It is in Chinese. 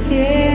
结